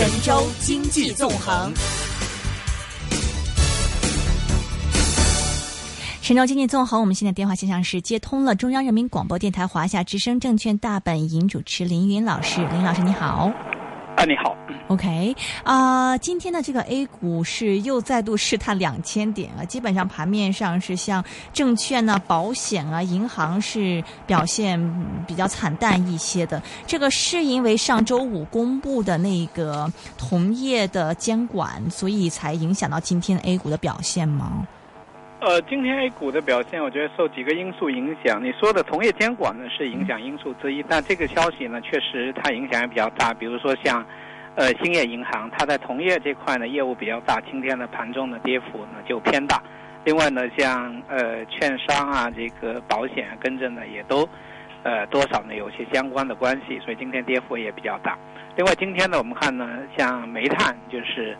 神州经济纵横。神州经济纵横，我们现在电话线上是接通了中央人民广播电台华夏之声证券大本营主持林云老师，林老师你好。你好。OK，啊，今天的这个 A 股是又再度试探两千点啊，基本上盘面上是像证券呢、保险啊、银行是表现比较惨淡一些的。这个是因为上周五公布的那个同业的监管，所以才影响到今天 A 股的表现吗？呃，今天 A 股的表现，我觉得受几个因素影响。你说的同业监管呢是影响因素之一，但这个消息呢确实它影响也比较大。比如说像。呃，兴业银行它在同业这块呢业务比较大，今天的盘中的跌幅呢就偏大。另外呢，像呃券商啊，这个保险跟着呢也都呃多少呢有些相关的关系，所以今天跌幅也比较大。另外今天呢，我们看呢，像煤炭就是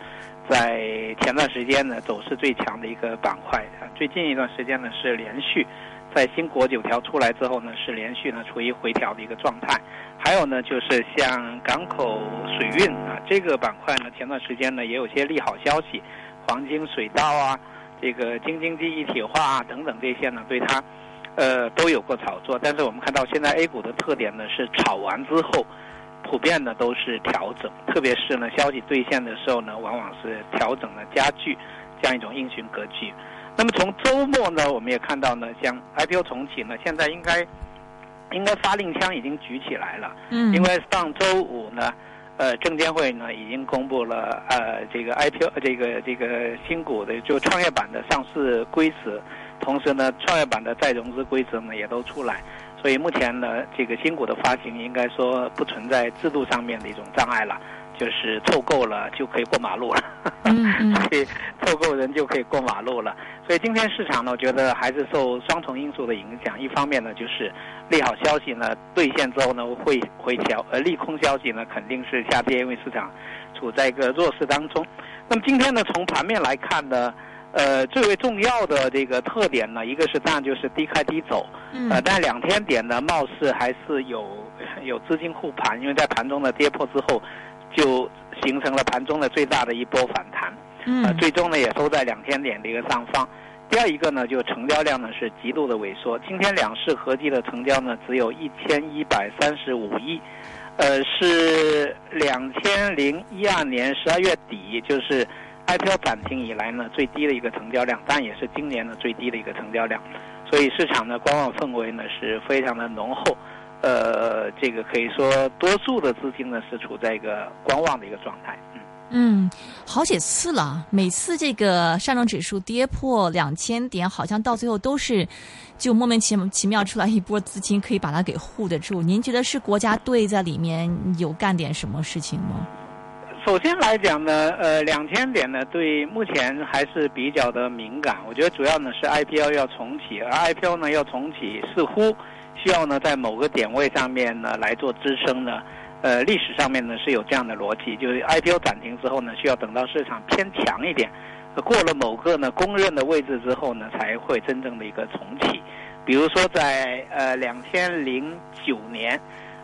在前段时间呢走势最强的一个板块啊，最近一段时间呢是连续。在新国九条出来之后呢，是连续呢处于回调的一个状态。还有呢，就是像港口水运啊这个板块呢，前段时间呢也有些利好消息，黄金水道啊，这个京津冀一体化啊等等这些呢，对它，呃都有过炒作。但是我们看到现在 A 股的特点呢是炒完之后，普遍的都是调整，特别是呢消息兑现的时候呢，往往是调整的加剧这样一种应询格局。那么从周末呢，我们也看到呢，像 IPO 重启呢，现在应该应该发令枪已经举起来了。嗯。因为上周五呢，呃，证监会呢已经公布了呃这个 IPO 这个这个新股的就创业板的上市规则，同时呢，创业板的再融资规则呢也都出来，所以目前呢，这个新股的发行应该说不存在制度上面的一种障碍了。就是凑够了就可以过马路了，所以凑够人就可以过马路了。所以今天市场呢，我觉得还是受双重因素的影响。一方面呢，就是利好消息呢兑现之后呢会回调，而利空消息呢肯定是下跌，因为市场处在一个弱势当中。那么今天呢，从盘面来看呢，呃，最为重要的这个特点呢，一个是当然就是低开低走，呃，但两天点呢，貌似还是有有资金护盘，因为在盘中的跌破之后。就形成了盘中的最大的一波反弹，呃，最终呢也收在两天点的一个上方。第二一个呢，就成交量呢是极度的萎缩，今天两市合计的成交呢只有一千一百三十五亿，呃，是两千零一二年十二月底就是 IPO 暂停以来呢最低的一个成交量，但也是今年的最低的一个成交量，所以市场的观望氛围呢是非常的浓厚。呃，这个可以说多数的资金呢是处在一个观望的一个状态。嗯嗯，好几次了，每次这个上证指数跌破两千点，好像到最后都是就莫名其奇妙出来一波资金可以把它给护得住。您觉得是国家队在里面有干点什么事情吗？首先来讲呢，呃，两千点呢对目前还是比较的敏感。我觉得主要呢是 IPO 要重启，而 IPO 呢要重启似乎。需要呢，在某个点位上面呢来做支撑呢，呃，历史上面呢是有这样的逻辑，就是 IPO 暂停之后呢，需要等到市场偏强一点，过了某个呢公认的位置之后呢，才会真正的一个重启。比如说在呃两千零九年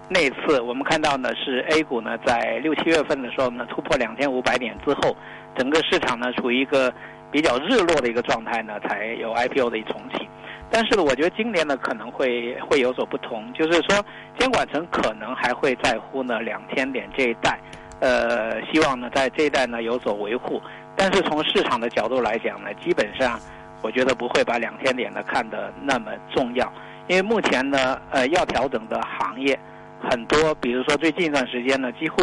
那次，我们看到呢是 A 股呢在六七月份的时候呢突破两千五百点之后，整个市场呢处于一个比较热络的一个状态呢，才有 IPO 的一重启。但是呢，我觉得今年呢可能会会有所不同，就是说监管层可能还会在乎呢两千点这一带，呃，希望呢在这一带呢有所维护。但是从市场的角度来讲呢，基本上我觉得不会把两千点呢看得那么重要，因为目前呢呃要调整的行业很多，比如说最近一段时间呢，几乎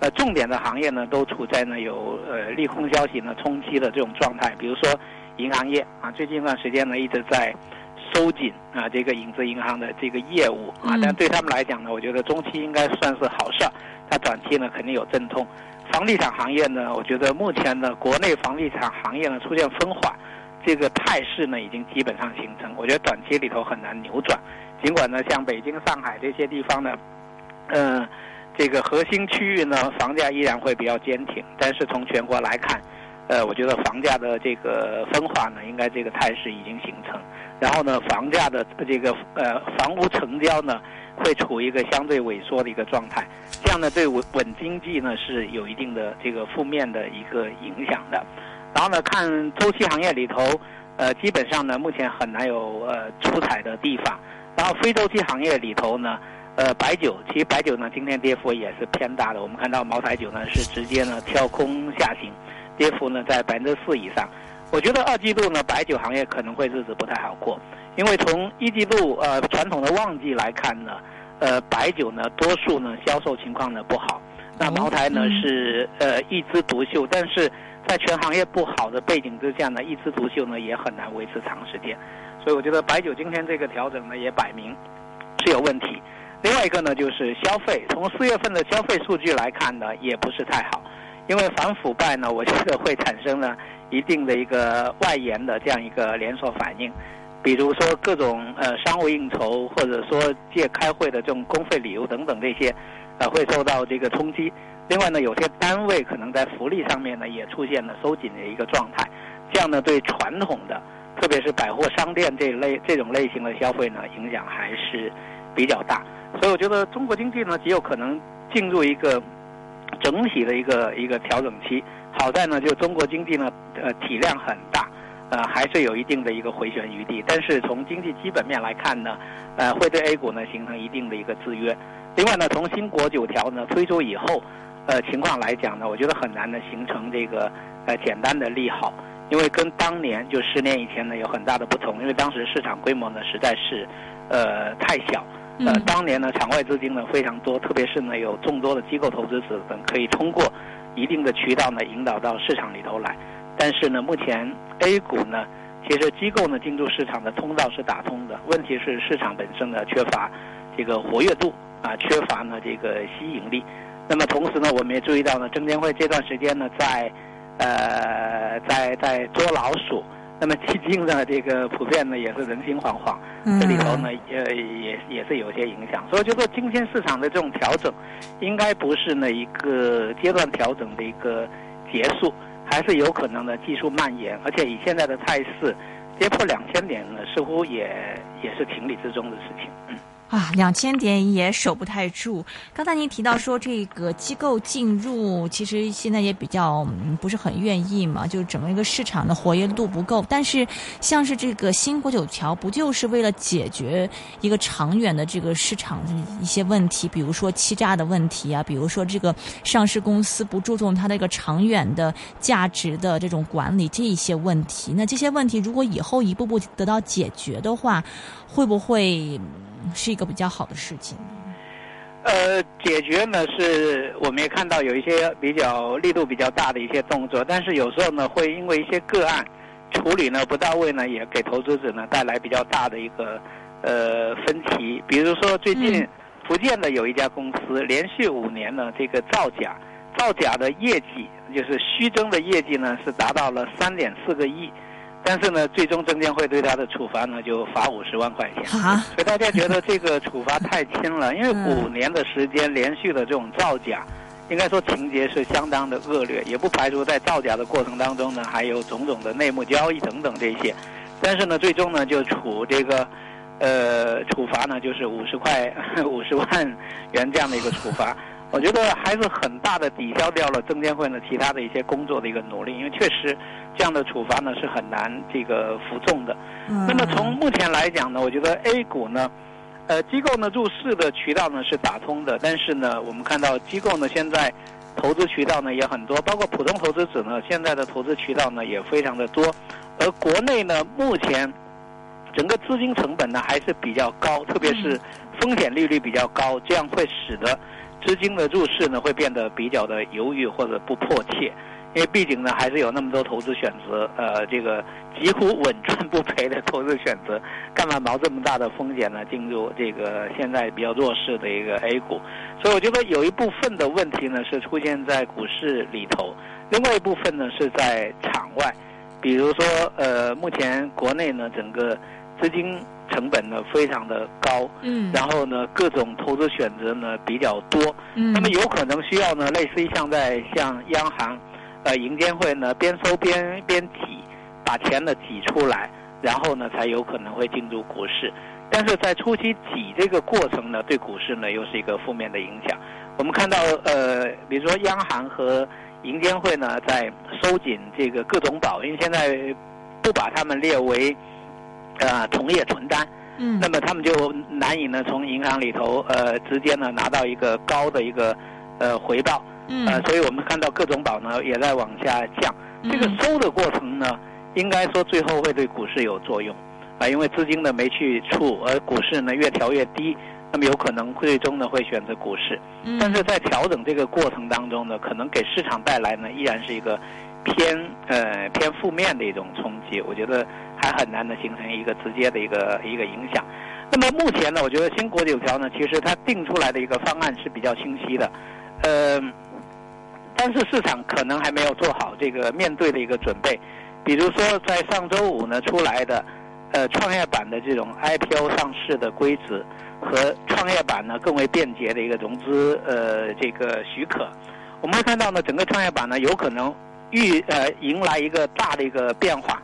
呃重点的行业呢都处在呢有呃利空消息呢冲击的这种状态，比如说银行业啊，最近一段时间呢一直在。收紧啊，这个影子银行的这个业务啊，但对他们来讲呢，我觉得中期应该算是好事儿。它短期呢肯定有阵痛。房地产行业呢，我觉得目前呢国内房地产行业呢出现分化，这个态势呢已经基本上形成。我觉得短期里头很难扭转。尽管呢像北京、上海这些地方呢，嗯，这个核心区域呢房价依然会比较坚挺，但是从全国来看，呃，我觉得房价的这个分化呢，应该这个态势已经形成。然后呢，房价的这个呃房屋成交呢，会处于一个相对萎缩的一个状态，这样呢对稳稳经济呢是有一定的这个负面的一个影响的。然后呢，看周期行业里头，呃，基本上呢目前很难有呃出彩的地方。然后非周期行业里头呢，呃，白酒其实白酒呢今天跌幅也是偏大的。我们看到茅台酒呢是直接呢跳空下行，跌幅呢在百分之四以上。我觉得二季度呢白酒行业可能会日子不太好过，因为从一季度呃传统的旺季来看呢，呃白酒呢多数呢销售情况呢不好，那茅台呢是呃一枝独秀，但是在全行业不好的背景之下呢，一枝独秀呢也很难维持长时间。所以我觉得白酒今天这个调整呢，也摆明是有问题。另外一个呢，就是消费，从四月份的消费数据来看呢，也不是太好。因为反腐败呢，我觉得会产生呢一定的一个外延的这样一个连锁反应。比如说各种呃商务应酬，或者说借开会的这种公费礼物等等这些，呃会受到这个冲击。另外呢，有些单位可能在福利上面呢也出现了收紧的一个状态。这样呢，对传统的。特别是百货商店这类这种类型的消费呢，影响还是比较大，所以我觉得中国经济呢极有可能进入一个整体的一个一个调整期。好在呢，就中国经济呢，呃，体量很大，呃，还是有一定的一个回旋余地。但是从经济基本面来看呢，呃，会对 A 股呢形成一定的一个制约。另外呢，从新国九条呢推出以后，呃，情况来讲呢，我觉得很难呢形成这个呃简单的利好。因为跟当年就十年以前呢有很大的不同，因为当时市场规模呢实在是，呃太小，呃当年呢场外资金呢非常多，特别是呢有众多的机构投资者等可以通过一定的渠道呢引导到市场里头来，但是呢目前 A 股呢其实机构呢进入市场的通道是打通的，问题是市场本身呢缺乏这个活跃度啊，缺乏呢这个吸引力。那么同时呢我们也注意到呢证监会这段时间呢在。呃，在在捉老鼠，那么基金呢，这个普遍呢也是人心惶惶，这里头呢呃也也是有些影响，所以就说今天市场的这种调整，应该不是呢一个阶段调整的一个结束，还是有可能呢技术蔓延，而且以现在的态势，跌破两千点呢，似乎也也是情理之中的事情。嗯。啊，两千点也守不太住。刚才您提到说这个机构进入，其实现在也比较不是很愿意嘛，就整个一个市场的活跃度不够。但是像是这个新国九条，不就是为了解决一个长远的这个市场一些问题，比如说欺诈的问题啊，比如说这个上市公司不注重它的一个长远的价值的这种管理这一些问题。那这些问题如果以后一步步得到解决的话，会不会？是一个比较好的事情。呃，解决呢是我们也看到有一些比较力度比较大的一些动作，但是有时候呢会因为一些个案处理呢不到位呢，也给投资者呢带来比较大的一个呃分歧。比如说最近福建的有一家公司连续五年呢这个造假，造假的业绩就是虚增的业绩呢是达到了三点四个亿。但是呢，最终证监会对他的处罚呢，就罚五十万块钱。啊所以大家觉得这个处罚太轻了，因为五年的时间连续的这种造假，应该说情节是相当的恶劣，也不排除在造假的过程当中呢，还有种种的内幕交易等等这些。但是呢，最终呢，就处这个，呃，处罚呢，就是五十块 五十万元这样的一个处罚。我觉得还是很大的抵消掉了证监会呢其他的一些工作的一个努力，因为确实这样的处罚呢是很难这个服众的。那么从目前来讲呢，我觉得 A 股呢，呃，机构呢入市的渠道呢是打通的，但是呢，我们看到机构呢现在投资渠道呢也很多，包括普通投资者呢现在的投资渠道呢也非常的多，而国内呢目前整个资金成本呢还是比较高，特别是风险利率比较高，这样会使得。资金的入市呢，会变得比较的犹豫或者不迫切，因为毕竟呢，还是有那么多投资选择，呃，这个几乎稳赚不赔的投资选择，干嘛冒这么大的风险呢？进入这个现在比较弱势的一个 A 股，所以我觉得有一部分的问题呢是出现在股市里头，另外一部分呢是在场外，比如说呃，目前国内呢整个资金。成本呢非常的高，嗯，然后呢各种投资选择呢比较多，嗯，那么有可能需要呢类似于像在像央行，呃银监会呢边收边边挤，把钱呢挤出来，然后呢才有可能会进入股市。但是在初期挤这个过程呢，对股市呢又是一个负面的影响。我们看到呃，比如说央行和银监会呢在收紧这个各种保，因为现在不把他们列为呃同业存单，嗯，那么他们就难以呢从银行里头呃直接呢拿到一个高的一个呃回报，嗯。呃，所以我们看到各种保呢也在往下降。这个嗯收的过程呢，应该说最后会对股市有作用。啊，因为资金呢没去处，而股市呢越调越低，那么有可能最终呢会选择股市。嗯。但是在调整这个过程当中呢，可能给市场带来呢依然是一个偏呃偏负面的一种冲击，我觉得还很难的形成一个直接的一个一个影响。那么目前呢，我觉得新国九条呢，其实它定出来的一个方案是比较清晰的，呃，但是市场可能还没有做好这个面对的一个准备。比如说在上周五呢出来的，呃，创业板的这种 IPO 上市的规则和创业板呢更为便捷的一个融资呃这个许可，我们会看到呢，整个创业板呢有可能预呃迎来一个大的一个变化，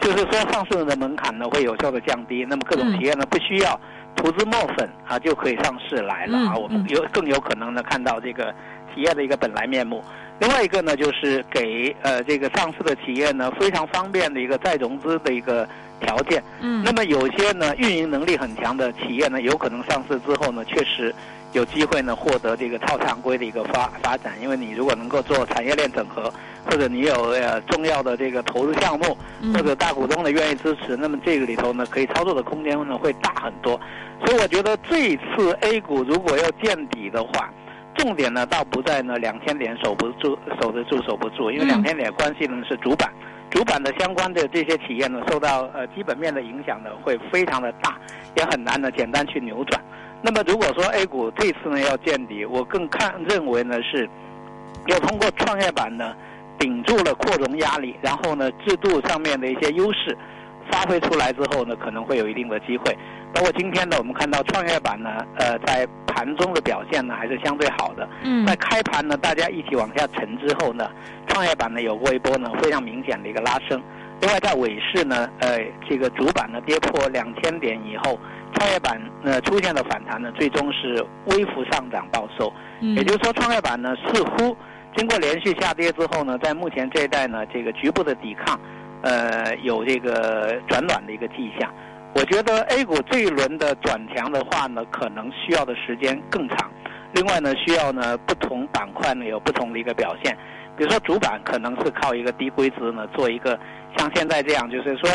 就是说上市的门槛呢会有效的降低，那么各种嗯企业呢不需要涂脂抹粉啊就可以上市来了啊，嗯我们嗯有更有可能呢看到这个企业的一个本来面目。另外一个呢，就是给呃这个上市的企业呢非常方便的一个再融资的一个条件。嗯那么有些呢运营能力很强的企业呢，有可能上市之后呢，确实有机会呢获得这个超常规的一个发发展，因为你如果能够做产业链整合，或者你有呃重要的这个投资项目，嗯或者大股东呢愿意支持，那么这个里头呢可以操作的空间呢会大很多。所以我觉得这一次 A 股如果要见底的话，重点呢倒不在呢两千点守不住、守得住、守不住，因为嗯两千点关系呢是主板。主板的相关的这些企业呢，受到呃基本面的影响呢，会非常的大，也很难呢简单去扭转。那么如果说 A 股这次呢要见底，我更看认为呢是，要通过创业板呢顶住了扩容压力，然后呢制度上面的一些优势发挥出来之后呢，可能会有一定的机会。包括今天呢，我们看到创业板呢，呃，在盘中的表现呢还是相对好的。嗯在开盘呢，大家一起往下沉之后呢，创业板呢有过一波呢非常明显的一个拉升。另外在尾市呢，呃，这个主板呢跌破两千点以后，创业板呢出现了反弹呢，最终是微幅上涨报收。嗯也就是说，创业板呢似乎经过连续下跌之后呢，在目前这一代呢，这个局部的抵抗，呃，有这个转暖的一个迹象。我觉得 A 股这一轮的转强的话呢，可能需要的时间更长。另外呢，需要呢不同板块呢有不同的一个表现。比如说主板可能是靠一个低估值呢做一个像现在这样，就是说，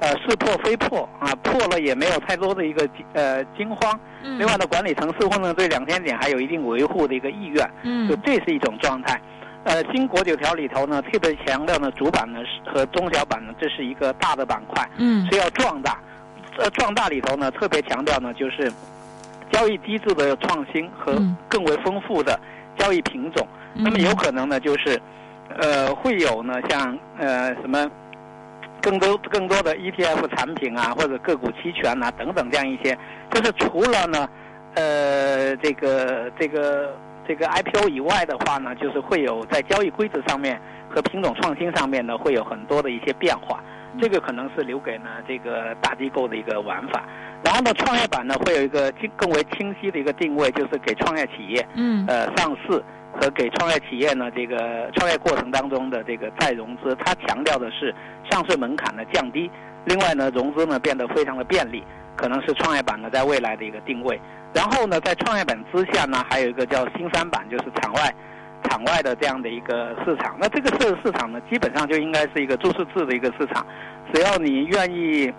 呃是破非破啊，破了也没有太多的一个呃惊慌。嗯另外呢，管理层似乎呢对两千点还有一定维护的一个意愿，嗯就这是一种状态。呃，新国九条里头呢，特别强调呢，主板呢是和中小板呢，这是一个大的板块，嗯是要壮大。呃，壮大里头呢，特别强调呢，就是交易机制的创新和嗯更为丰富的交易品种。那么有可能呢，就是，呃，会有呢，像呃什么，更多更多的 ETF 产品啊，或者个股期权啊等等这样一些，就是除了呢，呃，这个这个这个 IPO 以外的话呢，就是会有在交易规则上面和品种创新上面呢，会有很多的一些变化。这个可能是留给呢这个大机构的一个玩法。然后呢，创业板呢会有一个更更为清晰的一个定位，就是给创业企业。嗯呃上市和给创业企业呢这个创业过程当中的这个再融资，它强调的是上市门槛的降低，另外呢融资呢变得非常的便利，可能是创业板呢在未来的一个定位。然后呢，在创业板之下呢，还有一个叫新三板，就是场外场外的这样的一个市场。那这个市市场呢，基本上就应该是一个注册制的一个市场，只要你愿意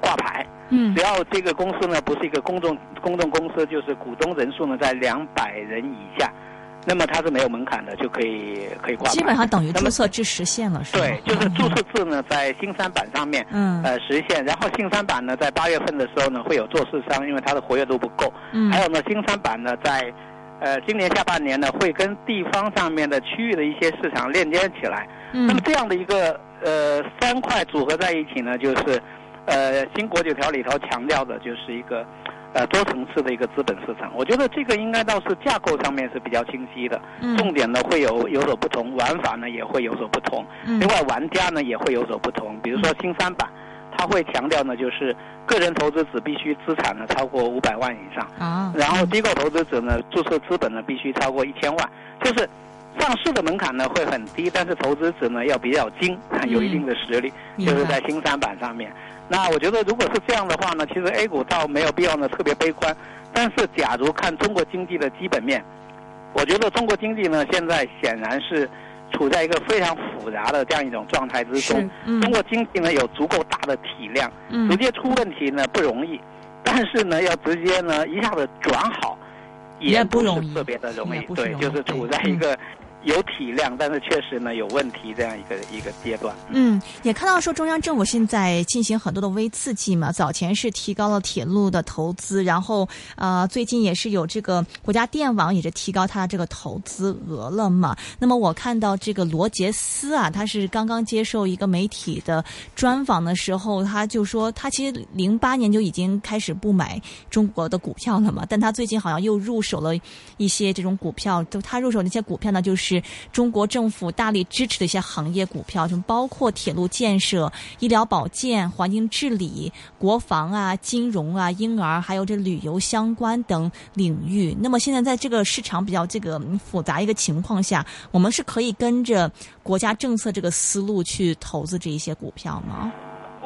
挂牌，嗯只要这个公司呢不是一个公众公众公司，就是股东人数呢在两百人以下，那么它是没有门槛的，就可以可以挂牌。基本上等于注册制实现了，是吗？对，就是注册制呢在新三板上面嗯呃实现，然后新三板呢在八月份的时候呢会有做市商，因为它的活跃度不够。嗯还有呢，新三板呢，在呃今年下半年呢，会跟地方上面的区域的一些市场链接起来。嗯那么这样的一个呃三块组合在一起呢，就是呃新国九条里头强调的就是一个呃多层次的一个资本市场。我觉得这个应该倒是架构上面是比较清晰的，嗯重点呢会有有所不同，玩法呢也会有所不同。嗯另外，玩家呢也会有所不同。比如说新三板，它他会强调呢，就是个人投资者必须资产呢超过五百万以上啊，然后机构投资者呢注册资本呢必须超过一千万，就是上市的门槛呢会很低，但是投资者呢要比较精，有一定的实力，就是在新三板上面。那我觉得如果是这样的话呢，其实 A 股倒没有必要呢特别悲观，但是假如看中国经济的基本面，我觉得中国经济呢现在显然是。处在一个非常复杂的这样一种状态之中，中国经济呢有足够大的体量，直接出问题呢不容易，但是呢要直接呢一下子转好，也不是特别的容易，对，就是处在一个。有体量，但是确实呢有问题，这样一个一个阶段。嗯，也看到说中央政府现在进行很多的微刺激嘛，早前是提高了铁路的投资，然后呃最近也是有这个国家电网也是提高它的这个投资额了嘛。那么我看到这个罗杰斯啊，他是刚刚接受一个媒体的专访的时候，他就说他其实零八年就已经开始不买中国的股票了嘛，但他最近好像又入手了一些这种股票，就他入手那些股票呢，就是。中国政府大力支持的一些行业股票，就包括铁路建设、医疗保健、环境治理、国防啊、金融啊、婴儿，还有这旅游相关等领域。那么现在在这个市场比较这个复杂一个情况下，我们是可以跟着国家政策这个思路去投资这一些股票吗？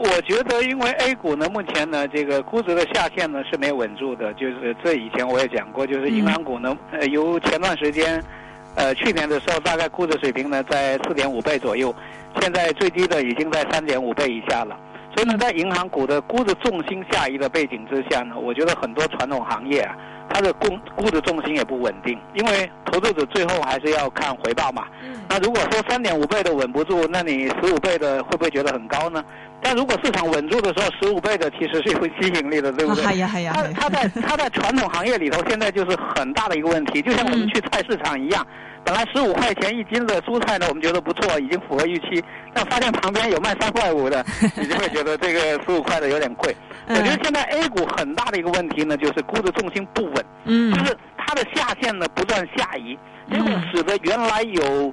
我觉得，因为 A 股呢，目前呢，这个估值的下限呢是没有稳住的。就是这以前我也讲过，就是银行股呢，呃，由前段时间。呃，去年的时候大概估值水平呢在四点五倍左右，现在最低的已经在三点五倍以下了。所以呢，在银行股的估值重心下移的背景之下呢，我觉得很多传统行业啊，它的估估值重心也不稳定，因为投资者最后还是要看回报嘛。嗯那如果说三点五倍的稳不住，那你十五倍的会不会觉得很高呢？但如果市场稳住的时候，十五倍的其实是有吸引力的，对不对？它它在它在传统行业里头，现在就是很大的一个问题，就像我们去菜市场一样。本来十五块钱一斤的蔬菜呢，我们觉得不错，已经符合预期。但发现旁边有卖三块五的，你就会觉得这个十五块的有点贵。我觉得现在 A 股很大的一个问题呢，就是估值重心不稳，就是它的下限呢不断下移，结果使得原来有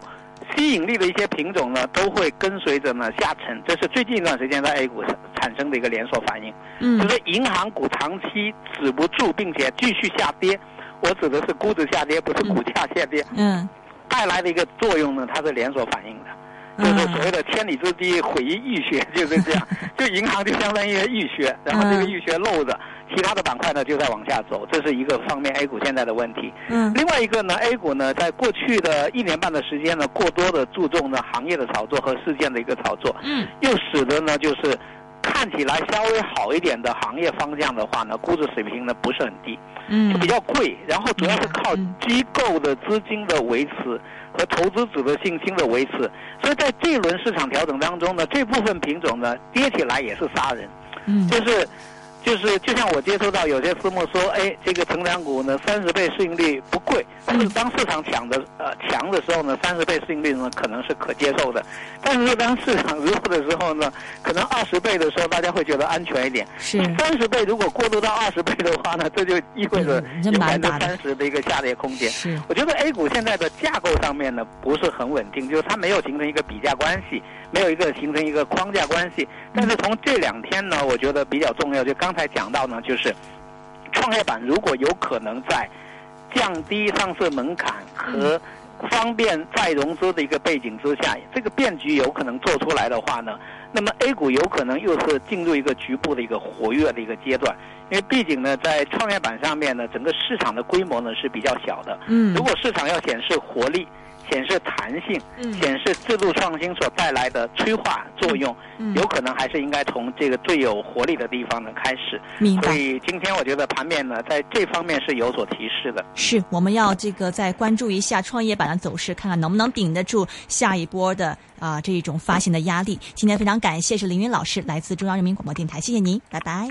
吸引力的一些品种呢，都会跟随着呢下沉。这是最近一段时间在 A 股产生的一个连锁反应。就是银行股长期止不住，并且继续下跌。我指的是估值下跌，不是股价下跌。嗯，带来的一个作用呢，它是连锁反应的，就是所谓的千里之堤毁于蚁穴，就是这样。就银行就相当于蚁穴，然后这个蚁穴漏着，其他的板块呢就在往下走，这是一个方面 A 股现在的问题。嗯，另外一个呢，A 股呢在过去的一年半的时间呢，过多的注重呢行业的炒作和事件的一个炒作，嗯，又使得呢就是看起来稍微好一点的行业方向的话呢，估值水平呢不是很低。嗯，就比较贵，然后主要是靠机构的资金的维持和投资者的信心的维持，所以在这一轮市场调整当中呢，这部分品种呢跌起来也是杀人，嗯，就是。就是就像我接触到有些私募说，哎，这个成长股呢，三十倍市盈率不贵，但是当市场抢的呃强的时候呢，三十倍市盈率呢可能是可接受的，但是当市场弱的时候呢，可能二十倍的时候大家会觉得安全一点。是三十倍如果过渡到二十倍的话呢，这就意味着有百分之三十的一个下跌空间。是，我觉得 A 股现在的架构上面呢不是很稳定，就是它没有形成一个比价关系。没有一个形成一个框架关系，但是从这两天呢，我觉得比较重要。就刚才讲到呢，就是创业板如果有可能在降低上市门槛和方便再融资的一个背景之下，这个变局有可能做出来的话呢，那么 A 股有可能又是进入一个局部的一个活跃的一个阶段。因为毕竟呢，在创业板上面呢，整个市场的规模呢是比较小的。嗯，如果市场要显示活力。显示弹性，显示制度创新所带来的催化作用，有可能还是应该从这个最有活力的地方呢开始。明白所以今天我觉得盘面呢在这方面是有所提示的。是，我们要这个再关注一下创业板的走势，看看能不能顶得住下一波的啊这一种发行的压力。今天非常感谢是凌云老师，来自中央人民广播电台，谢谢您，拜拜。